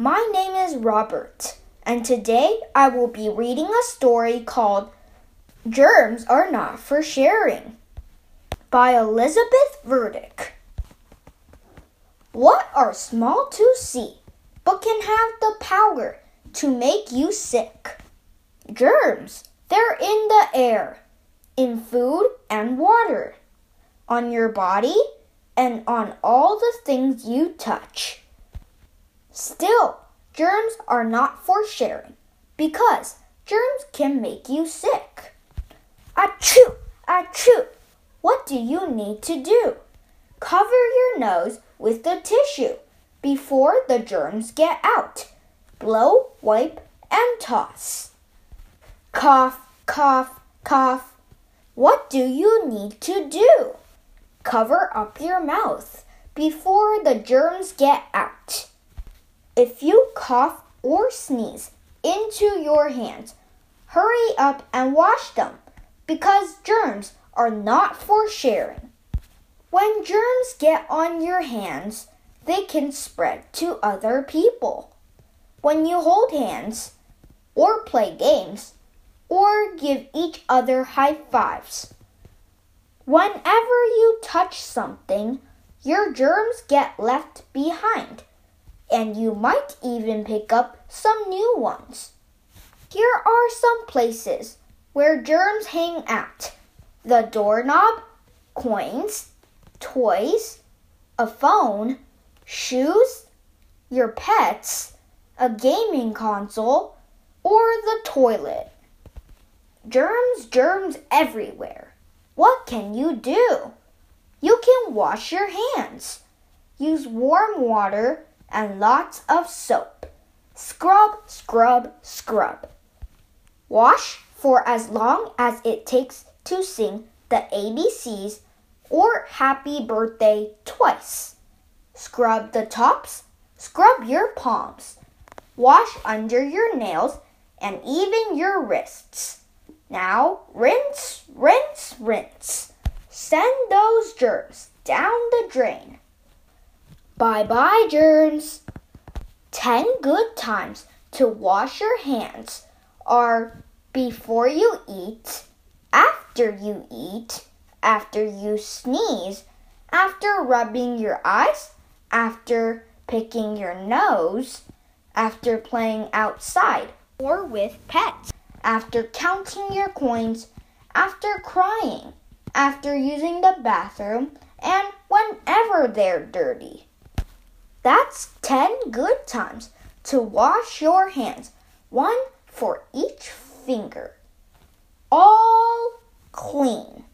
My name is Robert, and today I will be reading a story called Germs Are Not for Sharing by Elizabeth Verdick. What are small to see, but can have the power to make you sick? Germs, they're in the air, in food and water, on your body, and on all the things you touch. Still, germs are not for sharing because germs can make you sick. Achoo! Achoo! What do you need to do? Cover your nose with the tissue before the germs get out. Blow, wipe, and toss. Cough, cough, cough. What do you need to do? Cover up your mouth before the germs get out. If you cough or sneeze into your hands, hurry up and wash them because germs are not for sharing. When germs get on your hands, they can spread to other people. When you hold hands, or play games, or give each other high fives. Whenever you touch something, your germs get left behind, and you might even pick up some new ones. Here are some places where germs hang out the doorknob, coins, toys, a phone, shoes, your pets, a gaming console, or the toilet. Germs, germs everywhere. What can you do? You can wash your hands. Use warm water and lots of soap. Scrub, scrub, scrub. Wash for as long as it takes to sing the ABCs or Happy Birthday twice. Scrub the tops, scrub your palms, wash under your nails and even your wrists. Now rinse, rinse, rinse. Send those germs down the drain. Bye bye, germs. Ten good times to wash your hands are before you eat, after you eat, after you sneeze, after rubbing your eyes, after picking your nose, after playing outside or with pets, after counting your coins, after crying, after using the bathroom, and whenever they're dirty. That's 10 good times to wash your hands, one for each finger. All clean.